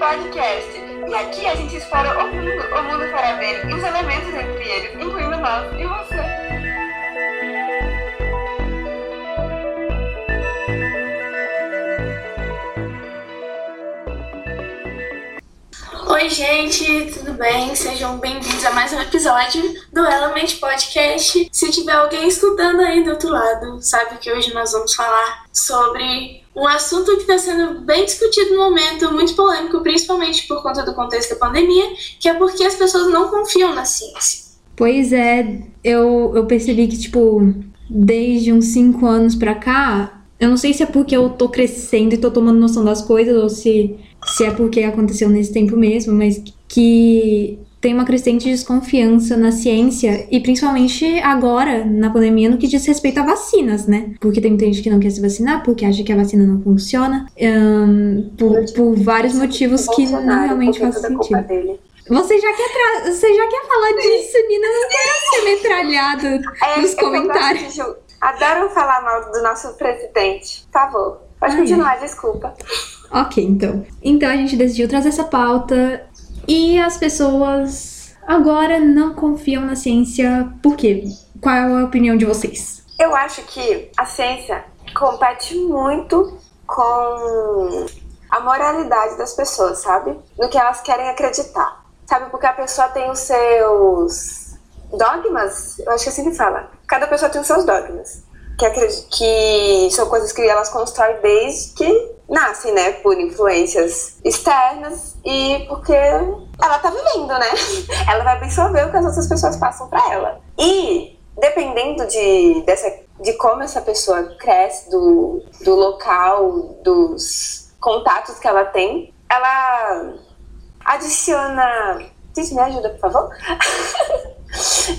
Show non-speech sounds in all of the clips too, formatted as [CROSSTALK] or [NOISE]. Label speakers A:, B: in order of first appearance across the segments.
A: Podcast. E aqui a gente explora o mundo, o mundo para ver e os elementos entre eles, incluindo nós e você.
B: Oi, gente, tudo bem? Sejam bem-vindos a mais um episódio do Element Podcast. Se tiver alguém escutando aí do outro lado, sabe que hoje nós vamos falar sobre um assunto que está sendo bem discutido no momento, muito polêmico, principalmente por conta do contexto da pandemia, que é porque as pessoas não confiam na ciência.
C: Pois é, eu, eu percebi que, tipo, desde uns 5 anos pra cá, eu não sei se é porque eu tô crescendo e tô tomando noção das coisas, ou se, se é porque aconteceu nesse tempo mesmo, mas que tem uma crescente desconfiança na ciência e principalmente agora, na pandemia, no que diz respeito a vacinas, né? Porque tem muita gente que não quer se vacinar porque acha que a vacina não funciona, ahn, por, por vários motivos que não realmente fazem sentido.
A: Dele.
C: Você já quer, tra- você já quer falar disso, Nina? Eu não quero ser metralhada
A: É,
C: nos comentários.
A: de Adoro falar mal do nosso presidente. Por favor, pode continuar, desculpa.
C: Ok, então. Então a gente decidiu trazer essa pauta e as pessoas agora não confiam na ciência. Por quê? Qual é a opinião de vocês?
A: Eu acho que a ciência compete muito com a moralidade das pessoas, sabe? No que elas querem acreditar. Sabe? Porque a pessoa tem os seus dogmas, eu acho que assim que fala. Cada pessoa tem os seus dogmas. Que, que são coisas que elas constroem desde que nascem, né? Por influências externas e porque ela tá vivendo, né? [LAUGHS] Ela vai absorver o que as outras pessoas passam pra ela. E dependendo de, dessa, de como essa pessoa cresce, do, do local, dos contatos que ela tem, ela adiciona. Diz, me ajuda, por favor? [LAUGHS]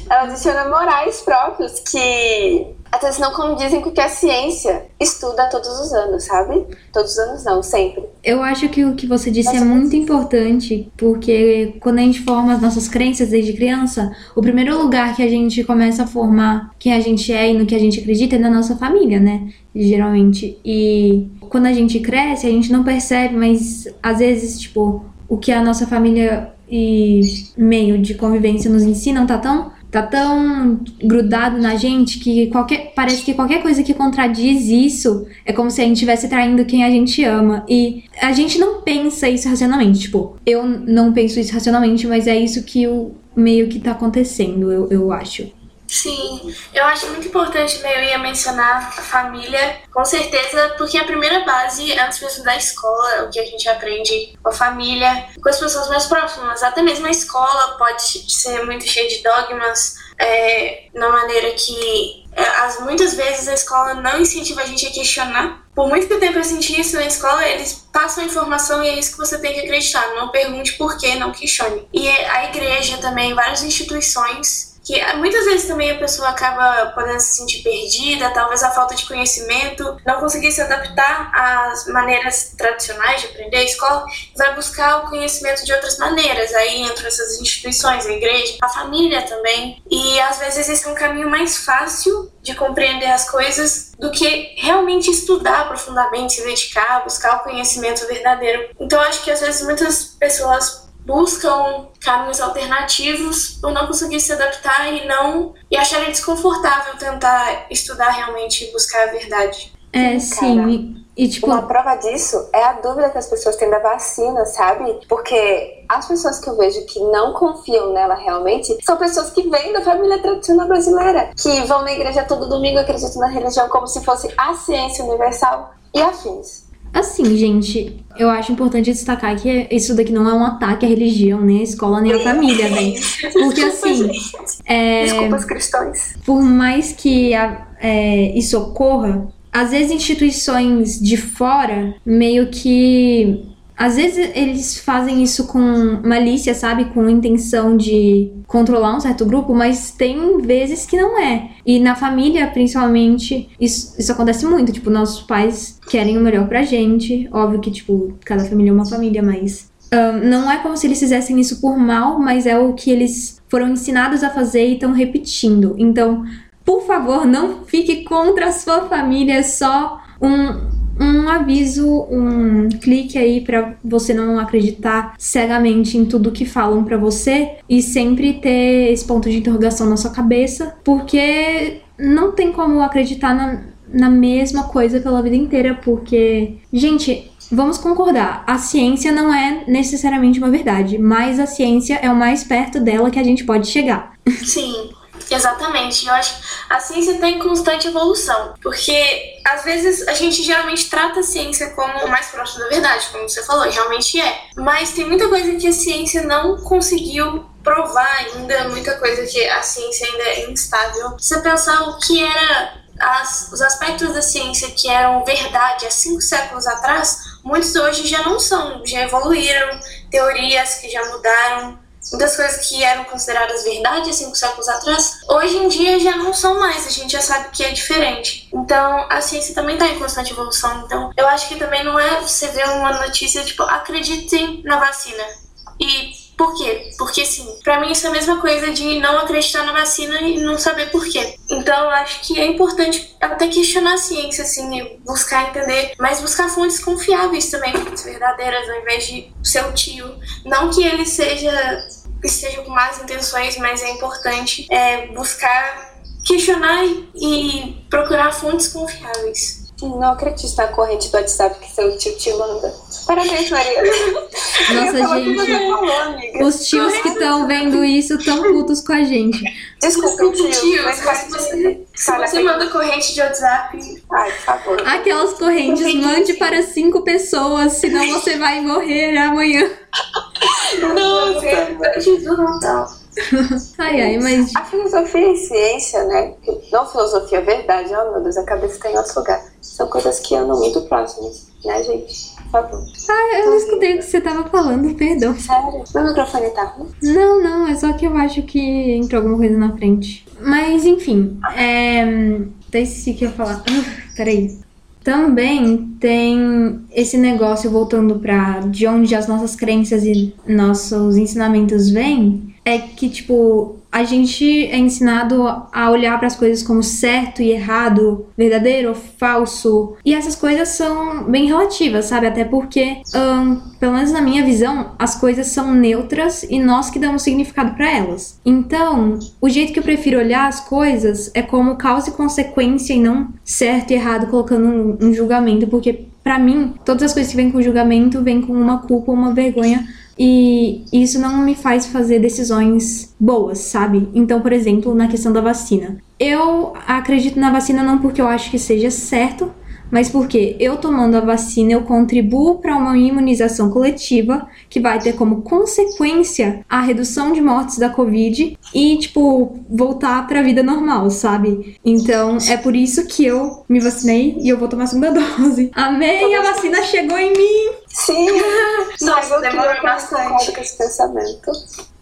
A: ela adiciona morais próprios que às vezes não condizem com o que a ciência estuda todos os anos, sabe? Todos os anos não, sempre.
C: Eu acho que o que você disse é muito importante, porque quando a gente forma as nossas crenças desde criança, o primeiro lugar que a gente começa a formar quem a gente é e no que a gente acredita é na nossa família, né? Geralmente. E quando a gente cresce, a gente não percebe, mas às vezes, tipo, o que a nossa família e meio de convivência nos ensinam tá tão tá tão grudado na gente que qualquer parece que qualquer coisa que contradiz isso é como se a gente estivesse traindo quem a gente ama. E a gente não pensa isso racionalmente tipo eu não penso isso racionalmente mas é isso que o meio que tá acontecendo eu, eu acho
B: Sim, eu acho muito importante, né, eu ia mencionar a família, com certeza, porque a primeira base, antes mesmo da escola, o que a gente aprende com a família, com as pessoas mais próximas. Até mesmo a escola pode ser muito cheia de dogmas, é, na maneira que é, as, muitas vezes a escola não incentiva a gente a questionar. Por muito tempo eu senti isso na escola, eles passam informação e é isso que você tem que acreditar. Não pergunte por quê, não questione. E a igreja também, várias instituições que muitas vezes também a pessoa acaba podendo se sentir perdida, talvez a falta de conhecimento, não conseguir se adaptar às maneiras tradicionais de aprender a escola, vai buscar o conhecimento de outras maneiras. Aí entram essas instituições, a igreja, a família também. E às vezes esse é um caminho mais fácil de compreender as coisas do que realmente estudar profundamente, se dedicar, buscar o conhecimento verdadeiro. Então acho que às vezes muitas pessoas buscam caminhos alternativos por não conseguir se adaptar e não e acharem desconfortável tentar estudar realmente e buscar a verdade.
C: É, sim. E, tipo...
A: Uma prova disso é a dúvida que as pessoas têm da vacina, sabe? Porque as pessoas que eu vejo que não confiam nela realmente são pessoas que vêm da família tradicional brasileira, que vão na igreja todo domingo, acreditam na religião como se fosse a ciência universal e afins.
C: Assim, gente, eu acho importante destacar que isso daqui não é um ataque à religião, nem à escola, nem à família, velho. Porque assim. É,
A: Desculpas, cristãos.
C: Por mais que a, é, isso ocorra, às vezes instituições de fora meio que às vezes eles fazem isso com malícia, sabe? Com intenção de controlar um certo grupo, mas tem vezes que não é. E na família, principalmente, isso, isso acontece muito. Tipo, nossos pais querem o melhor pra gente. Óbvio que, tipo, cada família é uma família, mas. Um, não é como se eles fizessem isso por mal, mas é o que eles foram ensinados a fazer e estão repetindo. Então, por favor, não fique contra a sua família, é só um, um aviso, um clique aí para você não acreditar cegamente em tudo que falam para você e sempre ter esse ponto de interrogação na sua cabeça, porque não tem como acreditar na, na mesma coisa pela vida inteira, porque, gente, Vamos concordar, a ciência não é necessariamente uma verdade, mas a ciência é o mais perto dela que a gente pode chegar.
B: Sim. Exatamente. Eu acho a ciência está em constante evolução, porque às vezes a gente geralmente trata a ciência como o mais próximo da verdade, como você falou, realmente é. Mas tem muita coisa que a ciência não conseguiu provar ainda, muita coisa que a ciência ainda é instável. Se você pensar o que era as, os aspectos da ciência que eram verdade há cinco séculos atrás, muitos hoje já não são, já evoluíram, teorias que já mudaram, muitas coisas que eram consideradas verdade cinco séculos atrás, hoje em dia já não são mais, a gente já sabe que é diferente. Então a ciência também está em constante evolução. Então eu acho que também não é você ver uma notícia tipo, acreditem na vacina. E por quê? Porque sim. Para mim isso é a mesma coisa de não acreditar na vacina e não saber por quê. Então eu acho que é importante até questionar a ciência, assim, buscar entender, mas buscar fontes confiáveis também, fontes verdadeiras, ao invés de seu tio. Não que ele seja esteja com más intenções, mas é importante é, buscar questionar e procurar fontes confiáveis.
A: Não acredito na corrente do WhatsApp que seu tio te manda. Parabéns, Maria. [LAUGHS]
C: Nossa, gente. os tios que estão vendo isso estão putos com a gente.
A: Desculpa, tio. tio mas
B: se você, se você manda corrente de WhatsApp.
A: Ai, por favor.
C: Aquelas correntes, mande para cinco pessoas, senão você vai morrer amanhã.
B: Nossa, Jesus não [LAUGHS]
C: ai, ai, mas.
A: A filosofia e ciência, né? Não filosofia, é verdade. Oh, meu Deus, a cabeça está em outro lugar. São coisas que andam muito próximas, né, gente? Por favor.
C: Ah, eu não escutei o que você tava falando, perdão.
A: Sério? Meu microfone tá ruim?
C: Não, não, é só que eu acho que entrou alguma coisa na frente. Mas, enfim, é. Até esqueci que ia falar. Uh, peraí. Também tem esse negócio voltando para de onde as nossas crenças e nossos ensinamentos vêm, é que tipo a gente é ensinado a olhar para as coisas como certo e errado, verdadeiro ou falso. E essas coisas são bem relativas, sabe? Até porque, um, pelo menos na minha visão, as coisas são neutras e nós que damos significado para elas. Então, o jeito que eu prefiro olhar as coisas é como causa e consequência e não certo e errado colocando um, um julgamento, porque para mim, todas as coisas que vêm com julgamento vêm com uma culpa ou uma vergonha e isso não me faz fazer decisões boas, sabe? Então, por exemplo, na questão da vacina. Eu acredito na vacina não porque eu acho que seja certo, mas porque eu tomando a vacina eu contribuo para uma imunização coletiva que vai ter como consequência a redução de mortes da Covid e, tipo, voltar para a vida normal, sabe? Então é por isso que eu me vacinei e eu vou tomar a segunda [LAUGHS] dose. Amei, a vacina chegou em mim!
A: Sim! [LAUGHS]
B: Nossa, demorou bastante.
A: Com esse pensamento.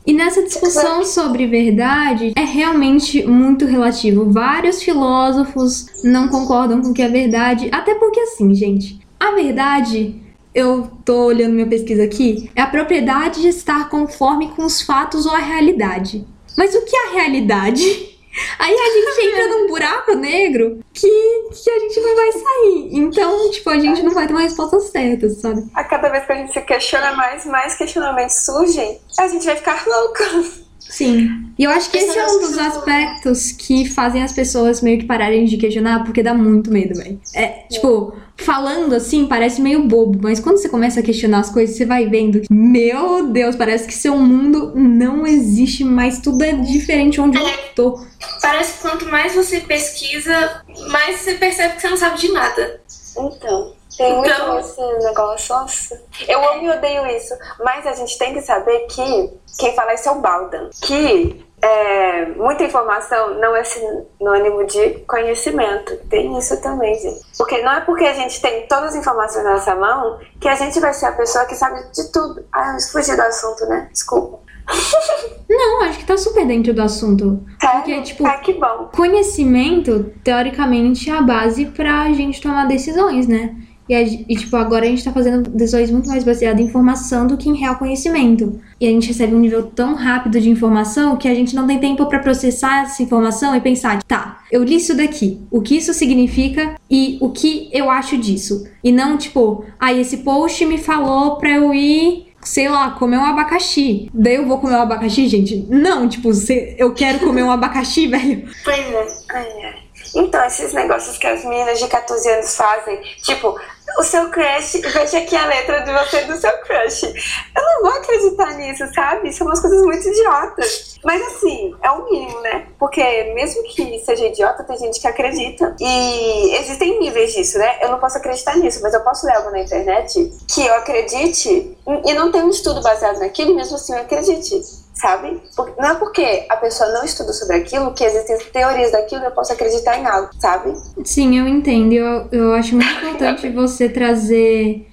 C: E nessa discussão sobre verdade é realmente muito relativo. Vários filósofos não concordam com que é verdade, até porque assim, gente, a verdade, eu tô olhando minha pesquisa aqui, é a propriedade de estar conforme com os fatos ou a realidade. Mas o que é a realidade? Aí a gente entra num buraco negro que, que a gente não vai sair. Então, tipo, a gente não vai ter uma resposta certa, sabe?
A: A cada vez que a gente se questiona mais, mais questionamentos surgem, a gente vai ficar louco.
C: Sim. E eu acho que esse é um dos aspectos que fazem as pessoas meio que pararem de questionar, porque dá muito medo, velho. É, tipo, falando assim, parece meio bobo, mas quando você começa a questionar as coisas, você vai vendo que, meu Deus, parece que seu mundo não existe mais, tudo é diferente onde eu tô.
B: Parece que quanto mais você pesquisa, mais você percebe que você não sabe de nada.
A: Então, tem muito
B: Então-
A: esse negócio, nossa. Eu amo e odeio isso. Mas a gente tem que saber que quem fala isso é o Baldan. Que é, muita informação não é sinônimo de conhecimento. Tem isso também, gente. Porque não é porque a gente tem todas as informações na nossa mão que a gente vai ser a pessoa que sabe de tudo. Ah, eu fugi do assunto, né? Desculpa. [LAUGHS]
C: Não, acho que tá super dentro do assunto. Porque, tipo,
A: Ah, que bom.
C: conhecimento, teoricamente, é a base pra gente tomar decisões, né? E, e, tipo, agora a gente tá fazendo decisões muito mais baseadas em informação do que em real conhecimento. E a gente recebe um nível tão rápido de informação que a gente não tem tempo pra processar essa informação e pensar, tá, eu li isso daqui, o que isso significa e o que eu acho disso. E não, tipo, ah, esse post me falou pra eu ir sei lá, comer um abacaxi. Daí eu vou comer um abacaxi, gente? Não, tipo, eu quero comer um abacaxi, [LAUGHS] velho.
A: Pois é. Ai, ai. Então, esses negócios que as meninas de 14 anos fazem, tipo, o seu crush, veja aqui a letra de você do seu crush. Eu não vou acreditar nisso, sabe? São umas coisas muito idiotas. Mas assim, é o mínimo, né? Porque mesmo que seja idiota, tem gente que acredita. E existem níveis disso, né? Eu não posso acreditar nisso, mas eu posso ler algo na internet que eu acredite e não tem um estudo baseado naquilo, e mesmo assim eu acredite sabe? Não é porque a pessoa não estuda sobre aquilo que existem teorias daquilo e eu posso acreditar em algo, sabe?
C: Sim, eu entendo. Eu, eu acho muito [LAUGHS] importante você trazer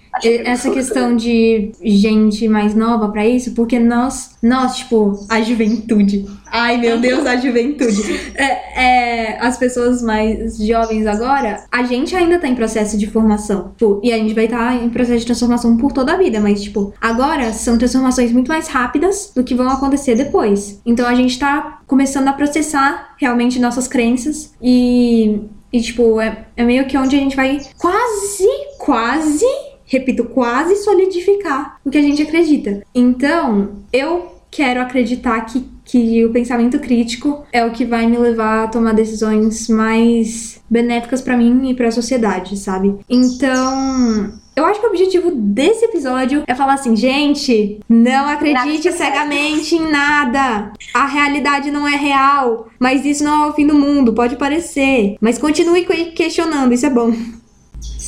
C: essa questão de gente mais nova pra isso, porque nós, nós, tipo, a juventude. Ai, meu [LAUGHS] Deus, a juventude. É, é, as pessoas mais jovens agora, a gente ainda tá em processo de formação. Tipo, e a gente vai estar em processo de transformação por toda a vida, mas, tipo, agora são transformações muito mais rápidas do que vão acontecer depois. Então a gente tá começando a processar realmente nossas crenças e e, tipo, é, é meio que onde a gente vai quase, quase, repito, quase solidificar o que a gente acredita. Então, eu quero acreditar que, que o pensamento crítico é o que vai me levar a tomar decisões mais benéficas pra mim e pra sociedade, sabe? Então, eu acho que o objetivo desse episódio é falar assim, gente, não acredite cegamente em nada. A realidade não é real, mas isso não é o fim do mundo, pode parecer. Mas continue que- questionando, isso é bom.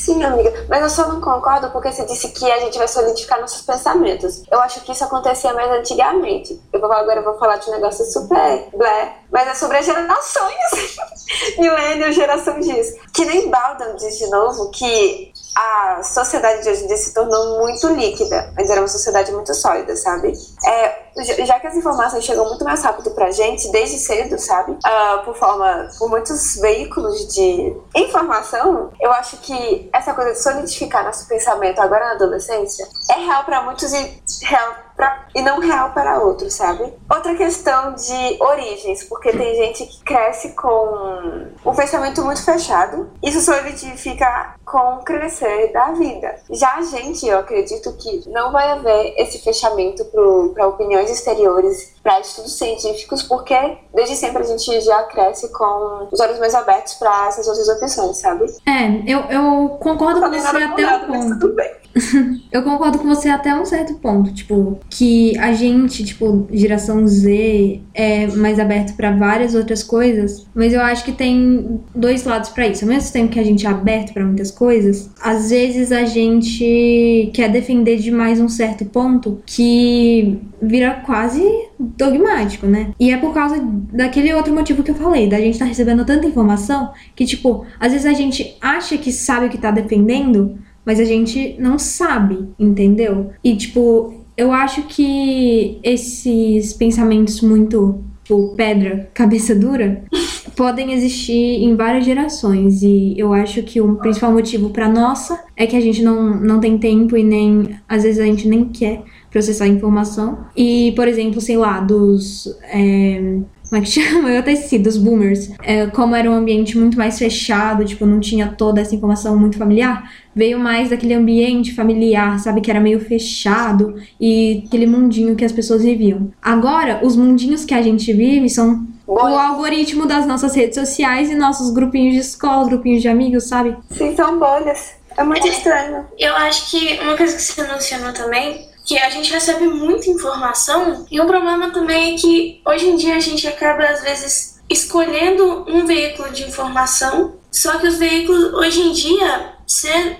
A: Sim, amiga, mas eu só não concordo porque você disse que a gente vai solidificar nossos pensamentos. Eu acho que isso acontecia mais antigamente. Eu vou, agora eu vou falar de um negócio super blé, mas é sobre as gerações. [LAUGHS] Milênio, geração diz. Que nem Baldwin diz de novo que a sociedade de hoje em dia se tornou muito líquida. Antes era uma sociedade muito sólida, sabe? É, já- que as informações chegam muito mais rápido pra gente, desde cedo, sabe? Ah, por forma, por muitos veículos de informação, eu acho que essa coisa de solidificar nosso pensamento agora na adolescência é real pra muitos e real pra, e não real para outros, sabe? Outra questão de origens, porque tem gente que cresce com um pensamento muito fechado. Isso solidifica com o crescer da vida. Já a gente, eu acredito que não vai haver esse fechamento para opiniões exteriores, para estudos científicos, porque desde sempre a gente já cresce com os olhos mais abertos para essas outras opções, sabe?
C: É, eu, eu concordo com você até um ponto. [LAUGHS] Eu concordo com você até um certo ponto, tipo, que a gente, tipo, geração Z é mais aberto pra várias outras coisas, mas eu acho que tem dois lados pra isso. Ao mesmo tempo que a gente é aberto pra muitas coisas, às vezes a gente quer defender demais um certo ponto que vira quase dogmático, né? E é por causa daquele outro motivo que eu falei, da gente tá recebendo tanta informação que, tipo, às vezes a gente acha que sabe o que tá defendendo, mas a gente não sabe, entendeu? E tipo, eu acho que esses pensamentos muito tipo, pedra, cabeça dura, [LAUGHS] podem existir em várias gerações e eu acho que o principal motivo para nossa é que a gente não, não tem tempo e nem às vezes a gente nem quer processar a informação. E, por exemplo, sei lá, dos é, como é que chama? [LAUGHS] Eu até esqueci, dos boomers. É, como era um ambiente muito mais fechado, tipo, não tinha toda essa informação muito familiar, veio mais daquele ambiente familiar, sabe? Que era meio fechado e aquele mundinho que as pessoas viviam. Agora, os mundinhos que a gente vive são o algoritmo das nossas redes sociais e nossos grupinhos de escola, grupinhos de amigos, sabe?
A: Sim, são bolhas. É muito estranho.
B: Eu acho que uma coisa que você mencionou também que a gente recebe muita informação e um problema também é que hoje em dia a gente acaba às vezes escolhendo um veículo de informação, só que os veículos hoje em dia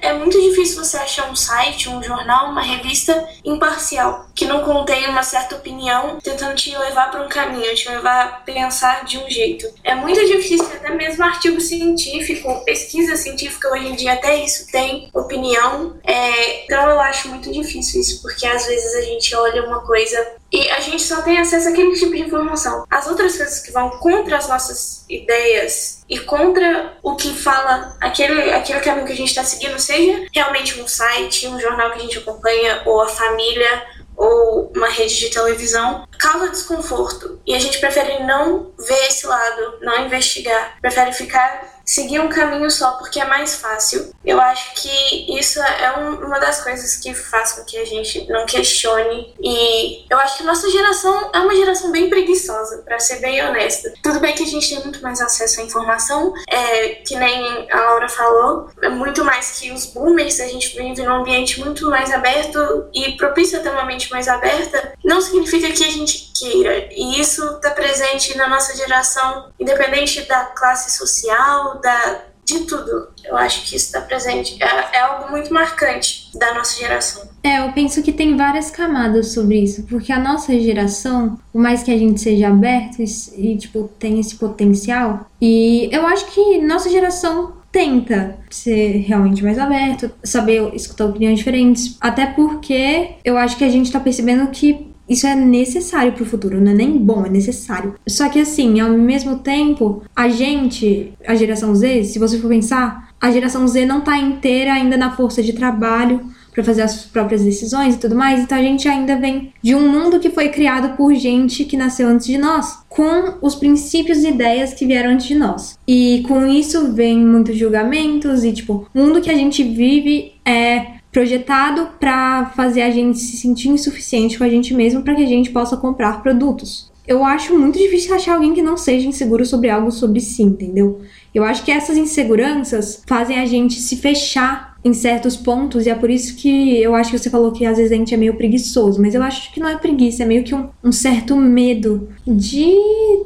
B: é muito difícil você achar um site, um jornal, uma revista imparcial, que não contém uma certa opinião, tentando te levar para um caminho, te levar a pensar de um jeito. É muito difícil, até mesmo artigo científico, pesquisa científica, hoje em dia até isso tem opinião. É, então eu acho muito difícil isso, porque às vezes a gente olha uma coisa e a gente só tem acesso àquele tipo de informação. As outras coisas que vão contra as nossas ideias e contra o que fala aquele, aquele caminho que a gente está seguindo, seja realmente um site, um jornal que a gente acompanha, ou a família, ou uma rede de televisão, causa desconforto. E a gente prefere não ver esse lado, não investigar, prefere ficar seguir um caminho só porque é mais fácil. Eu acho que isso é um, uma das coisas que faz com que a gente não questione. E eu acho que nossa geração é uma geração bem preguiçosa, para ser bem honesta. Tudo bem que a gente tem muito mais acesso à informação, é, que nem a Laura falou, é muito mais que os boomers, a gente vive num ambiente muito mais aberto e propício a ter uma mente mais aberta, não significa que a gente queira. E isso está presente na nossa geração, independente da classe social, da, de tudo. Eu acho que isso está presente. É, é, algo muito marcante da nossa geração.
C: É, eu penso que tem várias camadas sobre isso, porque a nossa geração, por mais que a gente seja aberto e, e tipo, tem esse potencial, e eu acho que nossa geração tenta ser realmente mais aberto, saber escutar opiniões diferentes, até porque eu acho que a gente tá percebendo que isso é necessário pro futuro, não é nem bom, é necessário. Só que assim, ao mesmo tempo, a gente, a geração Z, se você for pensar, a geração Z não tá inteira ainda na força de trabalho para fazer as próprias decisões e tudo mais, então a gente ainda vem de um mundo que foi criado por gente que nasceu antes de nós, com os princípios e ideias que vieram antes de nós. E com isso vem muitos julgamentos e tipo, o mundo que a gente vive é projetado para fazer a gente se sentir insuficiente com a gente mesmo para que a gente possa comprar produtos. Eu acho muito difícil achar alguém que não seja inseguro sobre algo sobre si, entendeu? Eu acho que essas inseguranças fazem a gente se fechar em certos pontos e é por isso que eu acho que você falou que às vezes a gente é meio preguiçoso, mas eu acho que não é preguiça, é meio que um, um certo medo de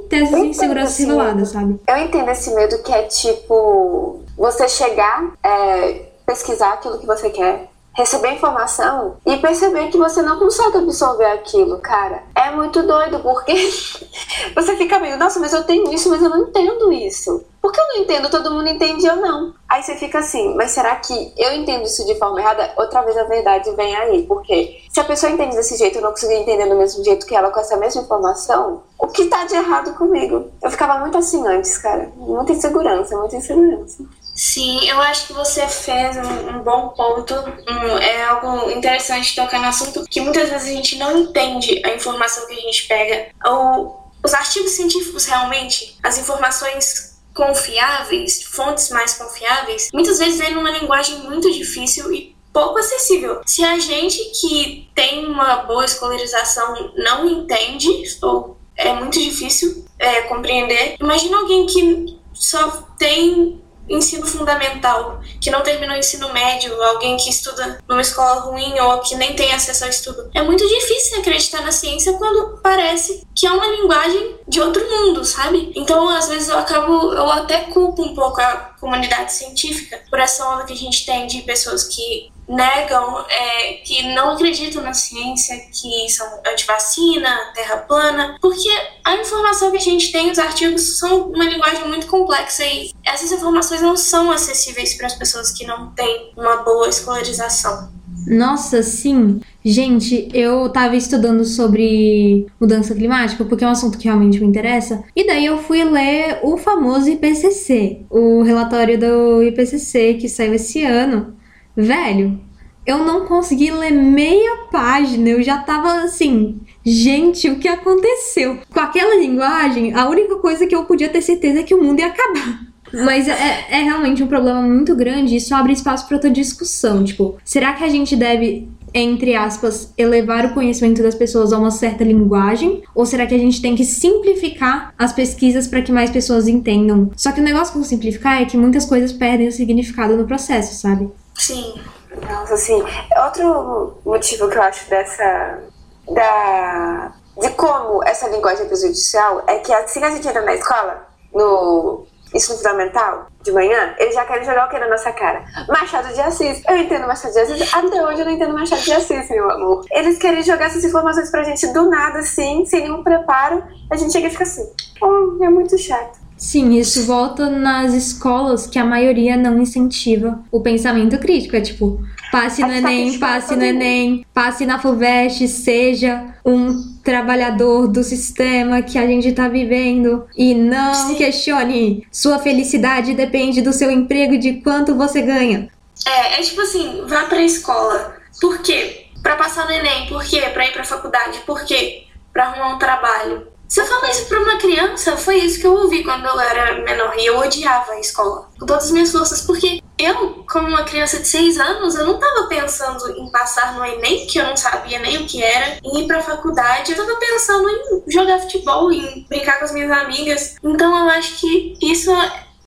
C: ter essas inseguranças reveladas, sabe?
A: Eu entendo esse medo que é tipo você chegar, é, pesquisar aquilo que você quer, receber informação e perceber que você não consegue absorver aquilo, cara. É muito doido, porque [LAUGHS] você fica meio, nossa, mas eu tenho isso, mas eu não entendo isso. Por que eu não entendo? Todo mundo entende ou não. Aí você fica assim, mas será que eu entendo isso de forma errada? Outra vez a verdade vem aí, porque se a pessoa entende desse jeito, eu não consigo entender do mesmo jeito que ela com essa mesma informação, o que tá de errado comigo? Eu ficava muito assim antes, cara. Muita insegurança, muita insegurança.
B: Sim, eu acho que você fez um, um bom ponto. Um, é algo interessante tocar no assunto que muitas vezes a gente não entende a informação que a gente pega. Ou os artigos científicos realmente, as informações confiáveis, fontes mais confiáveis, muitas vezes vêm numa linguagem muito difícil e pouco acessível. Se a gente que tem uma boa escolarização não entende, ou é muito difícil é, compreender, imagina alguém que só tem ensino fundamental, que não terminou o ensino médio, alguém que estuda numa escola ruim ou que nem tem acesso ao estudo. É muito difícil acreditar na ciência quando parece que é uma linguagem de outro mundo, sabe? Então, às vezes eu acabo, eu até culpo um pouco a comunidade científica por essa onda que a gente tem de pessoas que negam, é, que não acreditam na ciência, que são anti-vacina, terra plana, porque a informação que a gente tem, os artigos, são uma linguagem muito complexa e essas informações não são acessíveis para as pessoas que não têm uma boa escolarização.
C: Nossa, sim. Gente, eu tava estudando sobre mudança climática porque é um assunto que realmente me interessa. E daí eu fui ler o famoso IPCC, o relatório do IPCC que saiu esse ano. Velho, eu não consegui ler meia página, eu já tava assim, gente, o que aconteceu? Com aquela linguagem, a única coisa que eu podia ter certeza é que o mundo ia acabar. Mas é, é realmente um problema muito grande e isso abre espaço para outra discussão. Tipo, será que a gente deve entre aspas, elevar o conhecimento das pessoas a uma certa linguagem? Ou será que a gente tem que simplificar as pesquisas para que mais pessoas entendam? Só que o negócio com simplificar é que muitas coisas perdem o significado no processo, sabe?
B: Sim.
A: Nossa, assim, outro motivo que eu acho dessa. da. de como essa linguagem é prejudicial é que assim que a gente entra na escola, no ensino fundamental, de manhã, eles já querem jogar o que na nossa cara? Machado de Assis. Eu entendo Machado de Assis. Até hoje eu não entendo Machado de Assis, meu amor. Eles querem jogar essas informações pra gente do nada, assim, sem nenhum preparo. A gente chega e fica assim. Oh, é muito chato.
C: Sim, isso volta nas escolas que a maioria não incentiva o pensamento crítico. É tipo, passe no Enem, passe no Enem, passe na FUVEST, seja um trabalhador do sistema que a gente tá vivendo e não Sim. questione. Sua felicidade depende do seu emprego e de quanto você ganha.
B: É, é tipo assim, vá pra escola. Por quê? Pra passar no Enem. Por quê? Pra ir pra faculdade. Por quê? Pra arrumar um trabalho. Você fala isso pra uma criança, foi isso que eu ouvi quando eu era menor e eu odiava a escola com todas as minhas forças, porque eu, como uma criança de 6 anos, eu não tava pensando em passar no Enem, que eu não sabia nem o que era, em ir pra faculdade, eu tava pensando em jogar futebol, em brincar com as minhas amigas. Então eu acho que isso,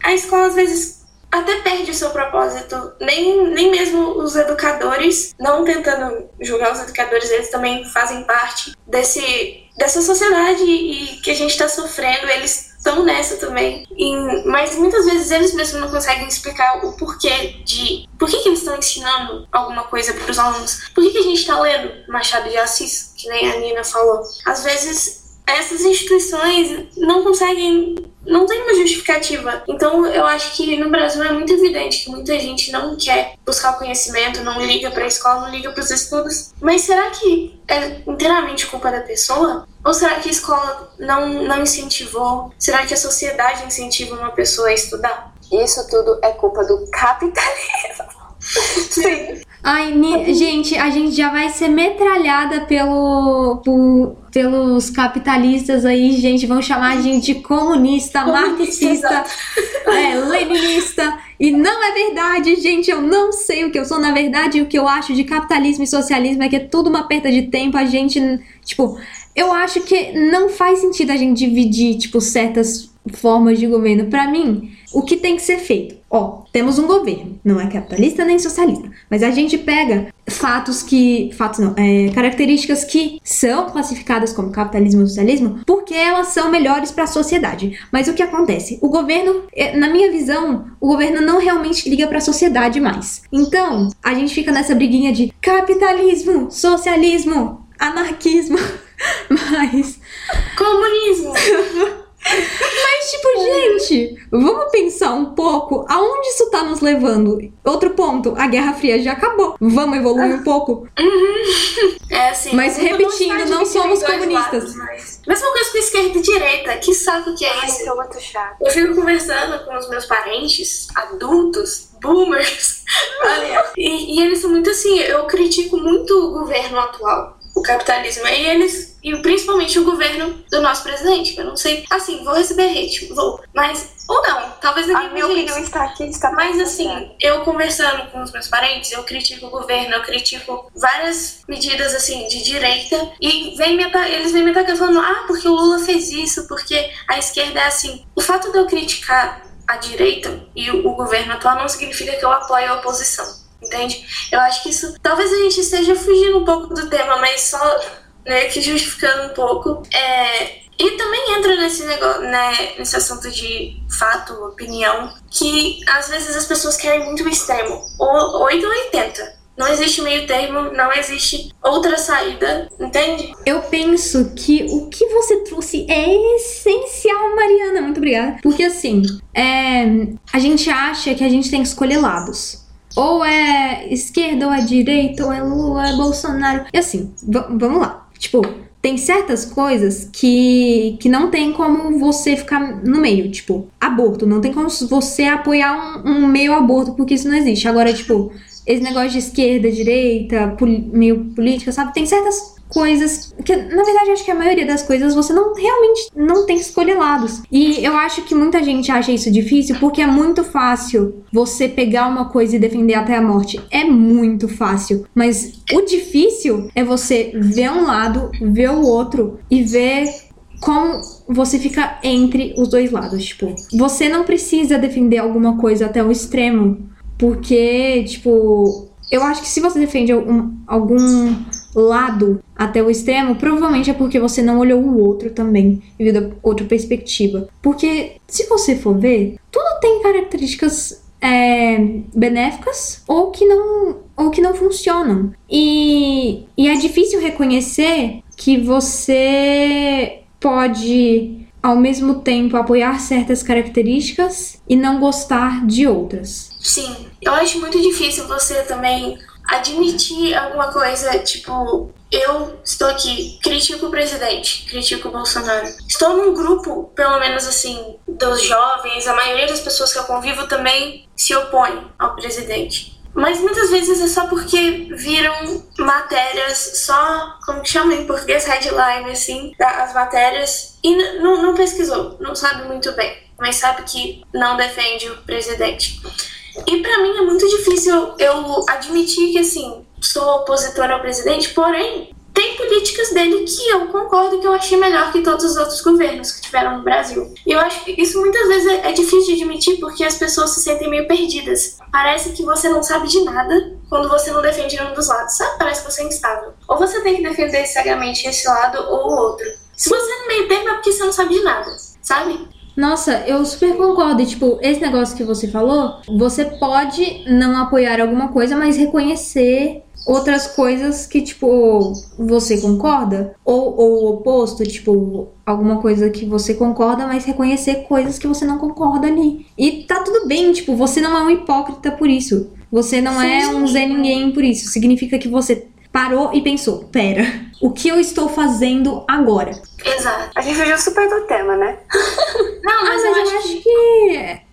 B: a escola às vezes até perde o seu propósito. Nem, nem mesmo os educadores, não tentando julgar os educadores, eles também fazem parte desse dessa sociedade e que a gente está sofrendo, eles estão nessa também. E, mas muitas vezes eles mesmos não conseguem explicar o porquê de. Por que, que eles estão ensinando alguma coisa para os alunos? Por que, que a gente está lendo Machado de Assis, que nem a Nina falou? Às vezes essas instituições não conseguem não tem uma justificativa. Então, eu acho que no Brasil é muito evidente que muita gente não quer buscar conhecimento, não liga para a escola, não liga para os estudos. Mas será que é inteiramente culpa da pessoa? Ou será que a escola não, não incentivou? Será que a sociedade incentiva uma pessoa a estudar?
A: Isso tudo é culpa do capitalismo.
B: Sim.
C: Ai, gente, a gente já vai ser metralhada pelo, por, pelos capitalistas aí, gente. Vão chamar a gente de comunista, marxista, é, leninista. E não é verdade, gente. Eu não sei o que eu sou. Na verdade, o que eu acho de capitalismo e socialismo é que é tudo uma perda de tempo. A gente, tipo, eu acho que não faz sentido a gente dividir, tipo, certas formas de governo. Para mim, o que tem que ser feito? Ó, temos um governo, não é capitalista nem socialista, mas a gente pega fatos que, fatos não, é, características que são classificadas como capitalismo e socialismo porque elas são melhores para a sociedade. Mas o que acontece? O governo, é, na minha visão, o governo não realmente liga para a sociedade mais. Então, a gente fica nessa briguinha de capitalismo, socialismo, anarquismo, [LAUGHS] mas
B: comunismo [LAUGHS]
C: Mas, tipo, gente, vamos pensar um pouco aonde isso tá nos levando. Outro ponto, a Guerra Fria já acabou. Vamos evoluir um pouco.
B: Uhum. [LAUGHS] É assim.
C: Mas repetindo, não, não somos comunistas.
B: Lados, mas... Mesma coisa com esquerda e direita. Que saco que é
A: Ai,
B: isso?
A: É muito chato.
B: Eu fico conversando com os meus parentes, adultos, boomers. [LAUGHS] e, e eles são muito assim. Eu critico muito o governo atual o capitalismo. E eles, e principalmente o governo do nosso presidente, que eu não sei, assim, vou receber hate, vou, mas, ou não, talvez ninguém
A: A minha opinião está aqui, está
B: Mas assim, eu conversando com os meus parentes, eu critico o governo, eu critico várias medidas, assim, de direita, e vem me, eles vêm me atacando falando, ah, porque o Lula fez isso, porque a esquerda é assim. O fato de eu criticar a direita e o, o governo atual não significa que eu apoio a oposição entende? Eu acho que isso. Talvez a gente esteja fugindo um pouco do tema, mas só né, que justificando um pouco. É, e também entra nesse negócio, né, nesse assunto de fato, opinião, que às vezes as pessoas querem muito o extremo, ou 8 ou 80. Não existe meio termo, não existe outra saída, entende?
C: Eu penso que o que você trouxe é essencial, Mariana. Muito obrigada. Porque assim, é, a gente acha que a gente tem que escolher lados ou é esquerda, ou é direita, ou é Lula, ou é Bolsonaro. E assim, vamos lá. Tipo, tem certas coisas que, que não tem como você ficar no meio. Tipo, aborto. Não tem como você apoiar um, um meio aborto, porque isso não existe. Agora, tipo, esse negócio de esquerda, direita, meio política, sabe? Tem certas coisas que na verdade acho que a maioria das coisas você não realmente não tem que escolher lados. E eu acho que muita gente acha isso difícil porque é muito fácil você pegar uma coisa e defender até a morte. É muito fácil, mas o difícil é você ver um lado, ver o outro e ver como você fica entre os dois lados, tipo, você não precisa defender alguma coisa até o extremo, porque, tipo, eu acho que se você defende um, algum lado até o extremo, provavelmente é porque você não olhou o outro também, devido a outra perspectiva. Porque, se você for ver, tudo tem características é, benéficas ou que não ou que não funcionam. E, e é difícil reconhecer que você pode ao mesmo tempo apoiar certas características e não gostar de outras.
B: Sim, eu acho muito difícil você também admitir alguma coisa, tipo, eu estou aqui, critico o presidente, critico o Bolsonaro. Estou num grupo, pelo menos assim, dos jovens, a maioria das pessoas que eu convivo também se opõe ao presidente. Mas muitas vezes é só porque viram matérias só, como que chama em português, headline, assim, as matérias, e não pesquisou, não sabe muito bem, mas sabe que não defende o presidente. E para mim é muito difícil eu admitir que, assim, sou opositora ao presidente, porém, tem políticas dele que eu concordo que eu achei melhor que todos os outros governos que tiveram no Brasil. E eu acho que isso muitas vezes é, é difícil de admitir porque as pessoas se sentem meio perdidas. Parece que você não sabe de nada quando você não defende nenhum dos lados, sabe? Parece que você é instável. Ou você tem que defender cegamente esse lado ou o outro. Se você é no meio termo é porque você não sabe de nada, sabe?
C: Nossa, eu super concordo. E, tipo, esse negócio que você falou, você pode não apoiar alguma coisa, mas reconhecer outras coisas que, tipo, você concorda, ou, ou o oposto, tipo, alguma coisa que você concorda, mas reconhecer coisas que você não concorda ali. E tá tudo bem, tipo, você não é um hipócrita por isso. Você não sim, é um Zé Ninguém por isso. Significa que você parou e pensou: pera, o que eu estou fazendo agora?
B: Exato.
A: A gente fugiu super do tema, né? [LAUGHS]
B: não, mas,
C: ah, mas eu, eu acho que...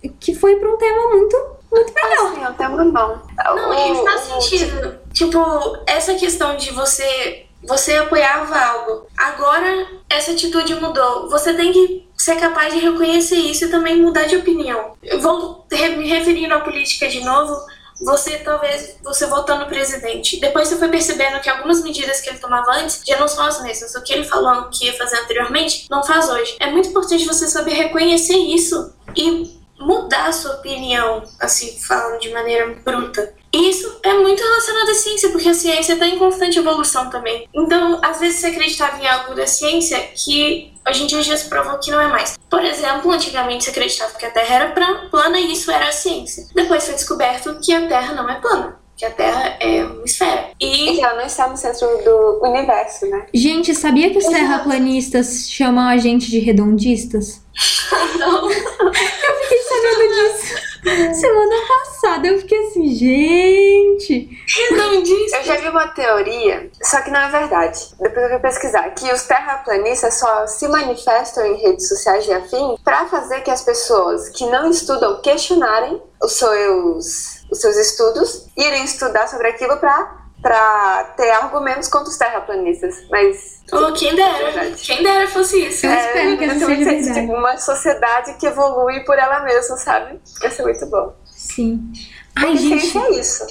C: que, que foi pra um tema muito muito melhor.
A: Assim, é um tema bom.
B: Não, e faz sentido. Tipo, essa questão de você você apoiava algo. Agora essa atitude mudou. Você tem que ser capaz de reconhecer isso e também mudar de opinião. Eu vou me referindo à política de novo. Você talvez você votando presidente. Depois você foi percebendo que algumas medidas que ele tomava antes já não são as mesmas. O que ele falou que ia fazer anteriormente não faz hoje. É muito importante você saber reconhecer isso e mudar a sua opinião, assim, falando de maneira bruta. E isso é muito relacionado à ciência, porque a ciência está em constante evolução também. Então, às vezes você acreditava em algo da ciência que hoje em dia já se provou que não é mais. Por exemplo, antigamente você acreditava que a Terra era plana e isso era a ciência. Depois foi descoberto que a Terra não é plana que a Terra é uma esfera.
A: E... e ela não está no centro do universo, né?
C: Gente, sabia que os Exato. terraplanistas chamam a gente de redondistas?
B: não.
C: Eu fiquei sabendo disso. Semana passada eu fiquei assim, gente.
B: Redondista.
A: Eu já vi uma teoria, só que não é verdade. Depois eu fui pesquisar, que os terraplanistas só se manifestam em redes sociais de afim para fazer que as pessoas que não estudam questionarem os seus os seus estudos, irem estudar sobre aquilo para para ter argumentos contra os terraplanistas, mas...
B: Oh, quem dera, é quem dera fosse isso.
C: Eu é, espero que isso seja verdade.
A: Tipo, uma sociedade que evolui por ela mesma, sabe? Ia ser muito bom.
C: Sim.
A: Ai, gente, é isso.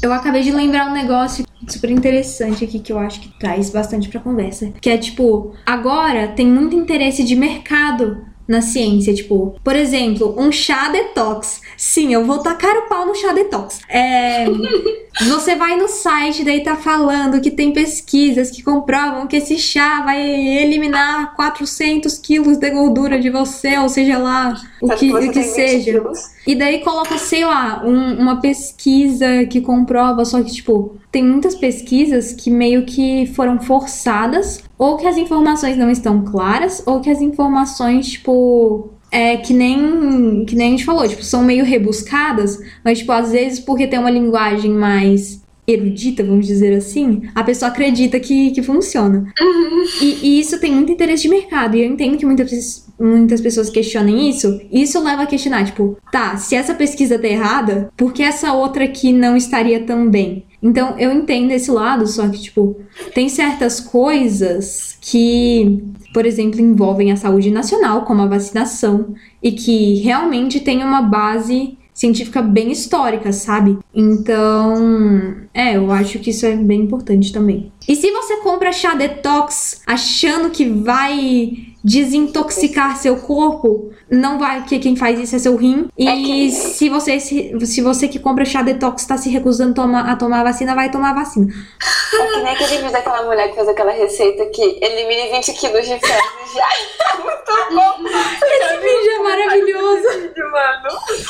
C: Eu acabei de lembrar um negócio super interessante aqui que eu acho que traz bastante pra conversa. Que é tipo, agora tem muito interesse de mercado na ciência, tipo, por exemplo, um chá detox. Sim, eu vou tacar o pau no chá detox. É, [LAUGHS] você vai no site, daí tá falando que tem pesquisas que comprovam que esse chá vai eliminar 400 quilos de gordura de você, ou seja lá, o que, o que seja. E daí coloca, sei lá, um, uma pesquisa que comprova, só que, tipo, tem muitas pesquisas que meio que foram forçadas, ou que as informações não estão claras, ou que as informações, tipo, é que nem que nem a gente falou, tipo, são meio rebuscadas, mas tipo, às vezes porque tem uma linguagem mais erudita, vamos dizer assim, a pessoa acredita que, que funciona.
B: Uhum.
C: E, e isso tem muito interesse de mercado. E eu entendo que muitas, muitas pessoas questionem isso. E isso leva a questionar, tipo, tá, se essa pesquisa tá errada, por que essa outra aqui não estaria tão bem? Então, eu entendo esse lado, só que, tipo, tem certas coisas que, por exemplo, envolvem a saúde nacional, como a vacinação, e que realmente tem uma base científica bem histórica, sabe? Então, é, eu acho que isso é bem importante também. E se você compra chá detox achando que vai desintoxicar seu corpo, não vai, que quem faz isso é seu rim. E
A: É que-
C: se você se, se você que compra chá detox tá se recusando toma, a tomar a vacina, vai tomar a vacina.
A: É que nem aquele vídeo daquela mulher que fez aquela receita que elimine 20 quilos de fezes já. [LAUGHS] Muito bom.
C: Esse vídeo é maravilhoso.
A: Mano.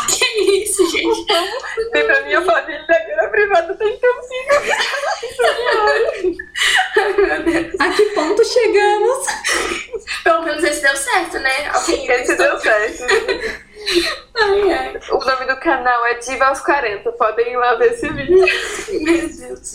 B: Que isso, gente?
A: Vem pra minha família, agora privada tem que ter um filho.
C: A que ponto chegamos?
B: Pelo menos esse deu certo, né? Alguém
A: Esse deu certo.
B: Ai, ai.
A: O nome do canal é Diva aos 40. Podem ir lá ver esse vídeo.
B: Meu Deus.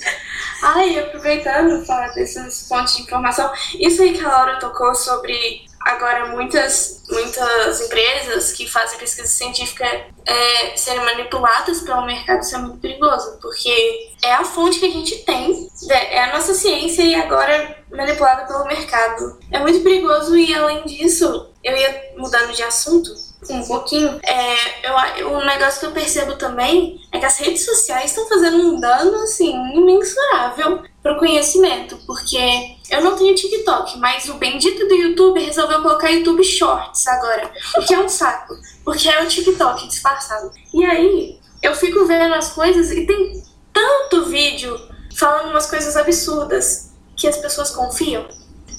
B: Ai, aproveitando falar desses fontes de informação, isso aí que a Laura tocou sobre agora muitas, muitas empresas que fazem pesquisa científica é, serem manipuladas pelo mercado, isso é muito perigoso, porque é a fonte que a gente tem, né, é a nossa ciência e agora manipulada pelo mercado. É muito perigoso e além disso, eu ia mudando de assunto, um pouquinho, é, eu, um negócio que eu percebo também é que as redes sociais estão fazendo um dano, assim, imensurável pro conhecimento, porque eu não tenho TikTok, mas o bendito do YouTube resolveu colocar YouTube Shorts agora, o que é um saco, porque é o TikTok disfarçado. E aí, eu fico vendo as coisas e tem tanto vídeo falando umas coisas absurdas que as pessoas confiam.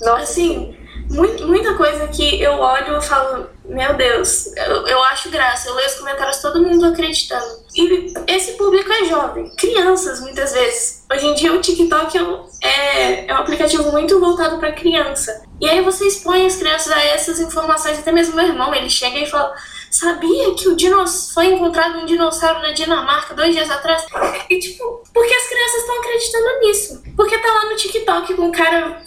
A: Nossa,
B: Assim, mui- muita coisa que eu olho e falo, meu Deus, eu, eu acho graça, eu leio os comentários, todo mundo acreditando. E esse público é jovem, crianças muitas vezes. Hoje em dia o TikTok é um, é, é um aplicativo muito voltado para criança. E aí você expõe as crianças a essas informações, até mesmo meu irmão, ele chega e fala. Sabia que o dinoss... foi encontrado um dinossauro na Dinamarca dois dias atrás? E tipo, porque as crianças estão acreditando nisso? Porque tá lá no TikTok com um cara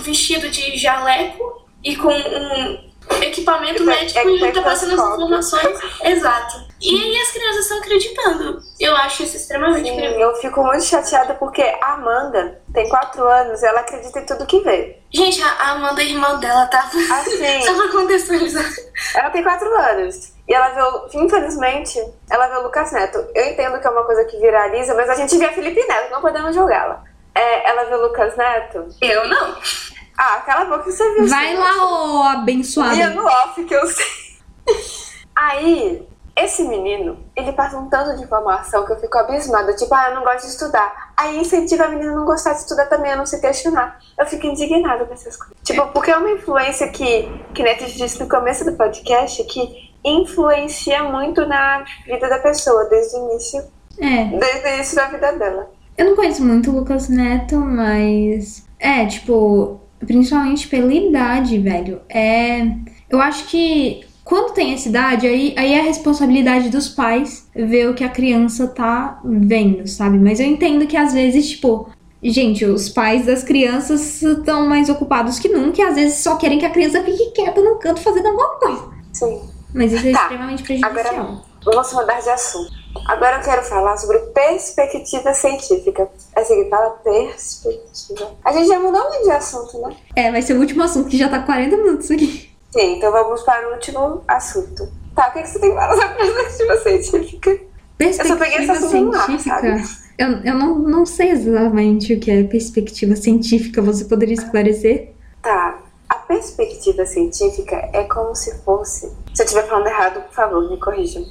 B: vestido de jaleco e com um equipamento
A: É-
B: médico
A: é
B: e ele tá passando as informações. Exato. E aí as crianças estão acreditando. Eu acho isso extremamente
A: Sim,
B: perigoso.
A: eu fico muito chateada porque a Amanda tem 4 anos e ela acredita em tudo que vê.
B: Gente, a Amanda, a irmã dela, tá?
A: Assim. [LAUGHS]
B: Só pra contextualizar.
A: Ela tem 4 anos. E ela vê, infelizmente, ela vê o Lucas Neto. Eu entendo que é uma coisa que viraliza, mas a gente vê a Felipe Neto, não podemos julgá-la. É, ela vê o Lucas Neto.
B: Eu não.
A: Ah, cala a boca você viu.
C: Vai lá, ô
A: Ia
C: abençoada.
A: no off que eu sei. Aí, esse menino, ele passa um tanto de informação que eu fico abismada. Tipo, ah, eu não gosto de estudar. Aí incentiva a menina a não gostar de estudar também, a não se questionar. Eu fico indignada com essas coisas. Tipo, porque é uma influência que, que Neto disse no começo do podcast, que influencia muito na vida da pessoa, desde o início,
C: É,
A: desde o início da vida dela.
C: eu não conheço muito o Lucas Neto, mas. É, tipo, principalmente pela idade, velho. É. Eu acho que quando tem essa idade, aí, aí é a responsabilidade dos pais ver o que a criança tá vendo, sabe? Mas eu entendo que às vezes, tipo. Gente, os pais das crianças estão mais ocupados que nunca e às vezes só querem que a criança fique quieta no canto fazendo alguma coisa.
A: Sim.
C: Mas isso é
A: Tá,
C: extremamente prejudicial.
A: Agora, vamos mudar de assunto. Agora eu quero falar sobre perspectiva científica. É assim que fala perspectiva. A gente já mudou muito de assunto, né?
C: É, vai ser o último assunto que já tá 40 minutos aqui.
A: Sim, então vamos para o último assunto. Tá, o que, que você tem que falar sobre perspectiva científica?
C: Perspectiva
A: Eu só peguei esse assunto no ar,
C: científica. Eu, eu não, não sei exatamente o que é perspectiva científica. Você poderia esclarecer?
A: Tá. A perspectiva científica é como se fosse. Se eu estiver falando errado, por favor, me corrijam.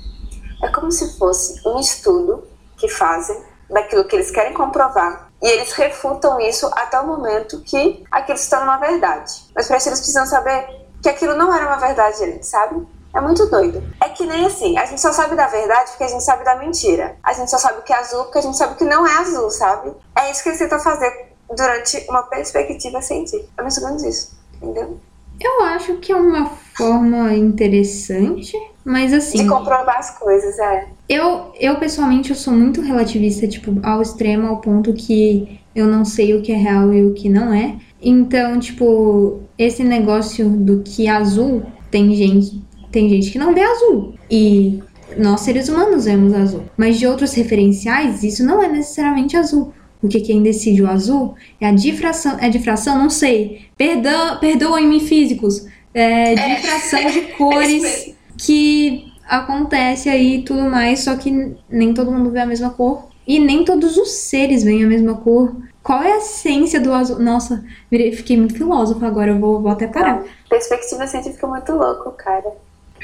A: É como se fosse um estudo que fazem daquilo que eles querem comprovar e eles refutam isso até o momento que aquilo se torna uma verdade. Mas para isso eles precisam saber que aquilo não era uma verdade, sabe? É muito doido. É que nem assim, a gente só sabe da verdade porque a gente sabe da mentira. A gente só sabe o que é azul porque a gente sabe que não é azul, sabe? É isso que eles tentam fazer durante uma perspectiva científica. É mais ou menos isso, entendeu?
C: Eu acho que é uma forma interessante, mas assim.
A: De comprovar as coisas, é.
C: Eu, eu pessoalmente, eu sou muito relativista, tipo, ao extremo, ao ponto que eu não sei o que é real e o que não é. Então, tipo, esse negócio do que azul, tem gente, tem gente que não vê azul. E nós seres humanos vemos azul. Mas de outros referenciais, isso não é necessariamente azul. Porque quem decide o azul é a difração. É difração? Não sei. Perdão, perdoem-me, físicos. É difração de [LAUGHS] cores que acontece aí e tudo mais, só que nem todo mundo vê a mesma cor. E nem todos os seres veem a mesma cor. Qual é a essência do azul? Nossa, fiquei muito filósofa agora, eu vou, vou até parar.
A: Perspectiva científica muito louco, cara.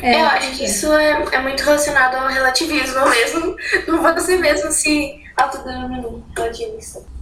B: É, eu acho que isso é, é muito relacionado ao relativismo mesmo. [LAUGHS] Não você mesmo se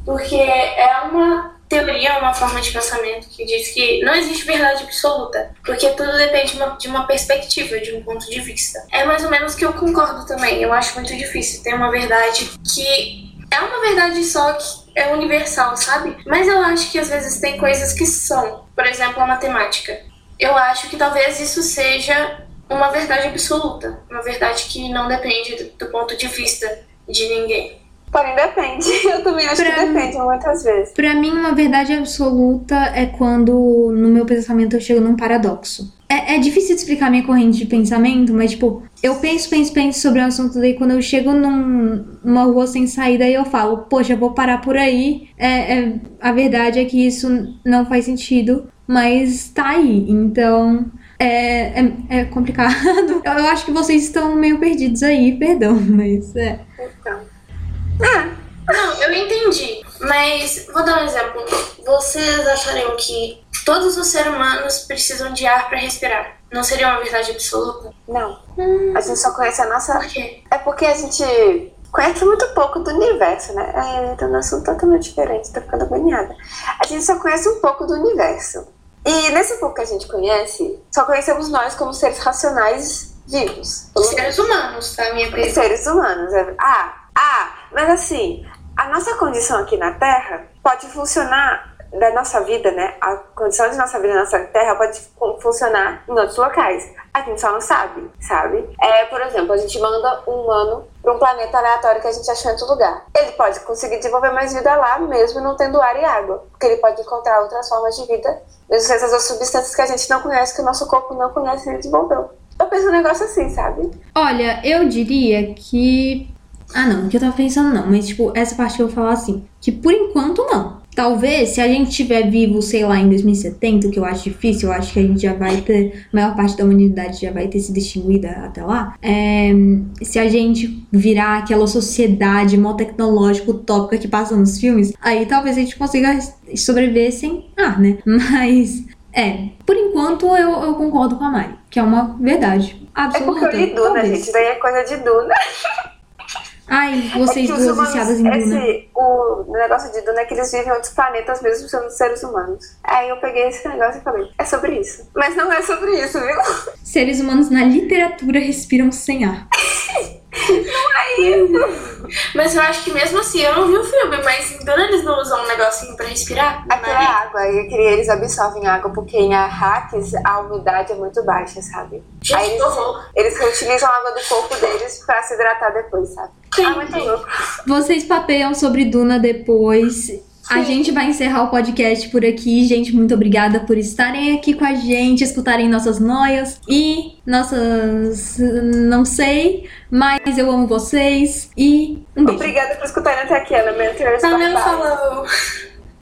B: Porque é uma teoria, uma forma de pensamento que diz que não existe verdade absoluta, porque tudo depende de uma, perspectiva, de um ponto de vista. É mais ou menos que eu concordo também. Eu acho muito difícil ter uma verdade que é uma verdade só que é universal, sabe? Mas eu acho que às vezes tem coisas que são, por exemplo, a matemática. Eu acho que talvez isso seja uma verdade absoluta, uma verdade que não depende do ponto de vista de ninguém.
A: Porém, depende. [LAUGHS] Eu também acho pra, que depende muitas vezes.
C: Pra mim, uma verdade absoluta é quando no meu pensamento eu chego num paradoxo. É, é difícil de explicar minha corrente de pensamento, mas tipo, eu penso, penso, penso sobre o assunto, daí quando eu chego num, numa rua sem saída, aí eu falo, poxa, eu vou parar por aí. É, é, a verdade é que isso não faz sentido, mas tá aí. Então, é, é, é, complicado. [LAUGHS] Eu, eu, acho que vocês estão meio perdidos aí, perdão, [LAUGHS] mas é.
B: Então. Ah, não, eu entendi. Mas vou dar um exemplo. Vocês achariam que todos os seres humanos precisam de ar para respirar? Não seria uma verdade absoluta?
A: Não. Hum. A gente só conhece a nossa.
B: Por quê?
A: É porque a gente conhece muito pouco do universo, né? É, então, um assunto totalmente diferente, tô ficando agoniada. A gente só conhece um pouco do universo. E nesse pouco que a gente conhece, só conhecemos nós como seres racionais vivos.
B: Seres humanos, tá? Minha pergunta.
A: Seres humanos. É... Ah, ah, mas assim, a nossa condição aqui na Terra pode funcionar da nossa vida, né? A condição de nossa vida na nossa Terra pode funcionar em outros locais. A gente só não sabe, sabe? É, por exemplo, a gente manda um humano para um planeta aleatório que a gente achou em outro lugar. Ele pode conseguir desenvolver mais vida lá, mesmo não tendo ar e água. Porque ele pode encontrar outras formas de vida, mesmo essas substâncias que a gente não conhece, que o nosso corpo não conhece e desenvolveu. Eu penso um negócio assim, sabe?
C: Olha, eu diria que ah, não, que eu tava pensando não, mas tipo, essa parte que eu vou falar assim, que por enquanto não. Talvez, se a gente estiver vivo, sei lá, em 2070, que eu acho difícil, eu acho que a gente já vai ter, a maior parte da humanidade já vai ter se distinguida até lá. É, se a gente virar aquela sociedade mó tecnológica utópica que passa nos filmes, aí talvez a gente consiga sobreviver sem ar, né? [LAUGHS] Mas, é, por enquanto eu, eu concordo com a Mari, que é uma verdade absoluta.
A: É porque eu li Duna, talvez. gente, daí é coisa de Duna. [LAUGHS]
C: Ai, vocês é duas humanos, viciadas em Duna.
A: Esse, o negócio de Duna é que eles vivem em outros planetas mesmo sendo seres humanos. Aí eu peguei esse negócio e falei, é sobre isso. Mas não é sobre isso, viu? [LAUGHS]
C: Seres humanos na literatura respiram sem ar.
A: não é isso.
B: Mas eu acho que mesmo assim, eu não vi o filme, mas em Duna eles não usam um negocinho pra respirar?
A: Aqui é água, e eles absorvem água porque em Arrakis a umidade é muito baixa, sabe?
B: Gente,
A: Aí eles, eles reutilizam a água do corpo deles pra se hidratar depois, sabe? Ah.
C: Vocês papeiam sobre Duna depois. A gente vai encerrar o podcast por aqui. Gente, muito obrigada por estarem aqui com a gente, escutarem nossas noias e nossas. Não sei, mas eu amo vocês. E um beijo.
A: Obrigada por escutarem até aqui, Ana.
B: Valeu, falou!